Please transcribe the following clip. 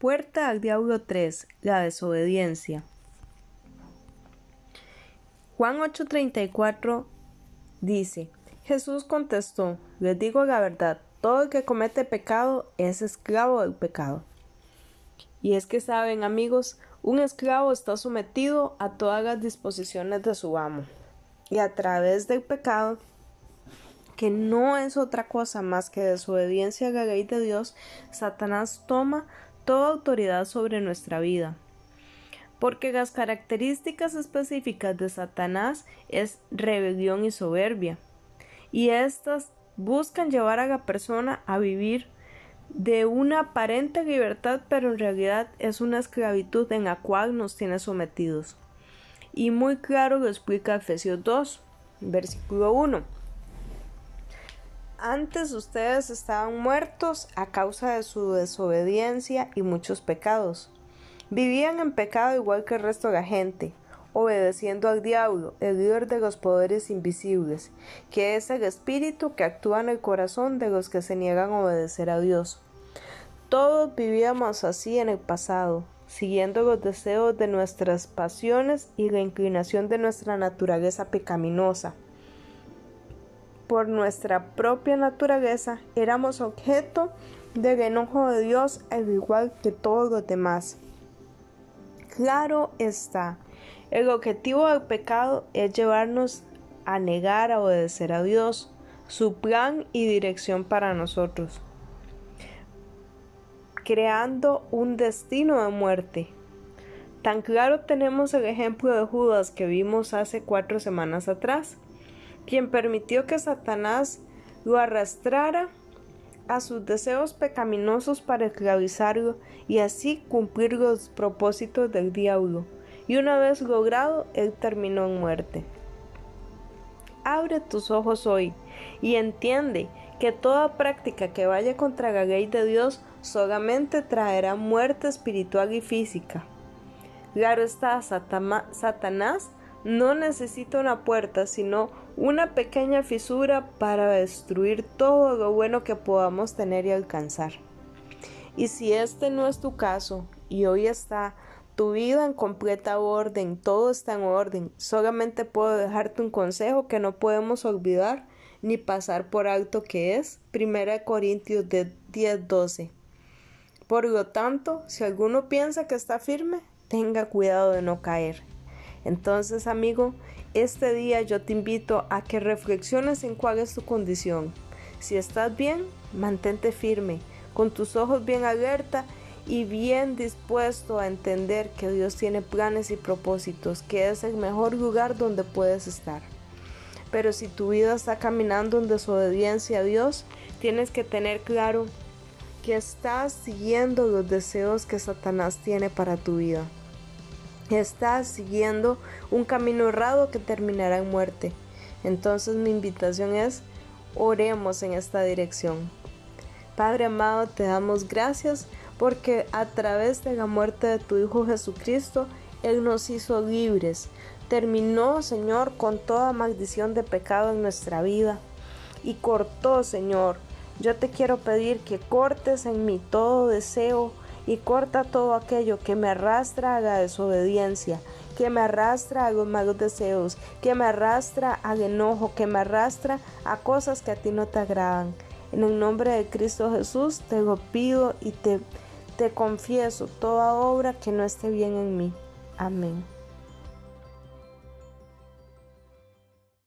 Puerta al diablo 3. La desobediencia. Juan 8:34 dice, Jesús contestó, les digo la verdad, todo el que comete pecado es esclavo del pecado. Y es que saben amigos, un esclavo está sometido a todas las disposiciones de su amo. Y a través del pecado, que no es otra cosa más que desobediencia a la ley de Dios, Satanás toma toda autoridad sobre nuestra vida. Porque las características específicas de Satanás es rebelión y soberbia. Y estas buscan llevar a la persona a vivir de una aparente libertad, pero en realidad es una esclavitud en la cual nos tiene sometidos. Y muy claro lo explica Efesios 2, versículo 1. Antes ustedes estaban muertos a causa de su desobediencia y muchos pecados. Vivían en pecado igual que el resto de la gente, obedeciendo al diablo, el líder de los poderes invisibles, que es el espíritu que actúa en el corazón de los que se niegan a obedecer a Dios. Todos vivíamos así en el pasado, siguiendo los deseos de nuestras pasiones y la inclinación de nuestra naturaleza pecaminosa. Por nuestra propia naturaleza éramos objeto del enojo de Dios al igual que todos los demás. Claro está, el objetivo del pecado es llevarnos a negar a obedecer a Dios, su plan y dirección para nosotros, creando un destino de muerte. Tan claro tenemos el ejemplo de Judas que vimos hace cuatro semanas atrás, quien permitió que Satanás lo arrastrara a sus deseos pecaminosos para esclavizarlo y así cumplir los propósitos del diablo y una vez logrado, él terminó en muerte. Abre tus ojos hoy y entiende que toda práctica que vaya contra la ley de Dios solamente traerá muerte espiritual y física. Claro está, Satanás no necesita una puerta, sino una pequeña fisura para destruir todo lo bueno que podamos tener y alcanzar. Y si este no es tu caso y hoy está tu vida en completa orden, todo está en orden. Solamente puedo dejarte un consejo que no podemos olvidar ni pasar por alto que es 1 Corintios 10:12. Por lo tanto, si alguno piensa que está firme, tenga cuidado de no caer. Entonces, amigo, este día yo te invito a que reflexiones en cuál es tu condición. Si estás bien, mantente firme, con tus ojos bien alerta y bien dispuesto a entender que Dios tiene planes y propósitos, que es el mejor lugar donde puedes estar. Pero si tu vida está caminando en desobediencia a Dios, tienes que tener claro que estás siguiendo los deseos que Satanás tiene para tu vida. Estás siguiendo un camino errado que terminará en muerte. Entonces mi invitación es, oremos en esta dirección. Padre amado, te damos gracias porque a través de la muerte de tu Hijo Jesucristo, Él nos hizo libres. Terminó, Señor, con toda maldición de pecado en nuestra vida. Y cortó, Señor. Yo te quiero pedir que cortes en mí todo deseo y corta todo aquello que me arrastra a la desobediencia, que me arrastra a los malos deseos, que me arrastra al enojo, que me arrastra a cosas que a ti no te agradan. En el nombre de Cristo Jesús te lo pido y te te confieso toda obra que no esté bien en mí. Amén.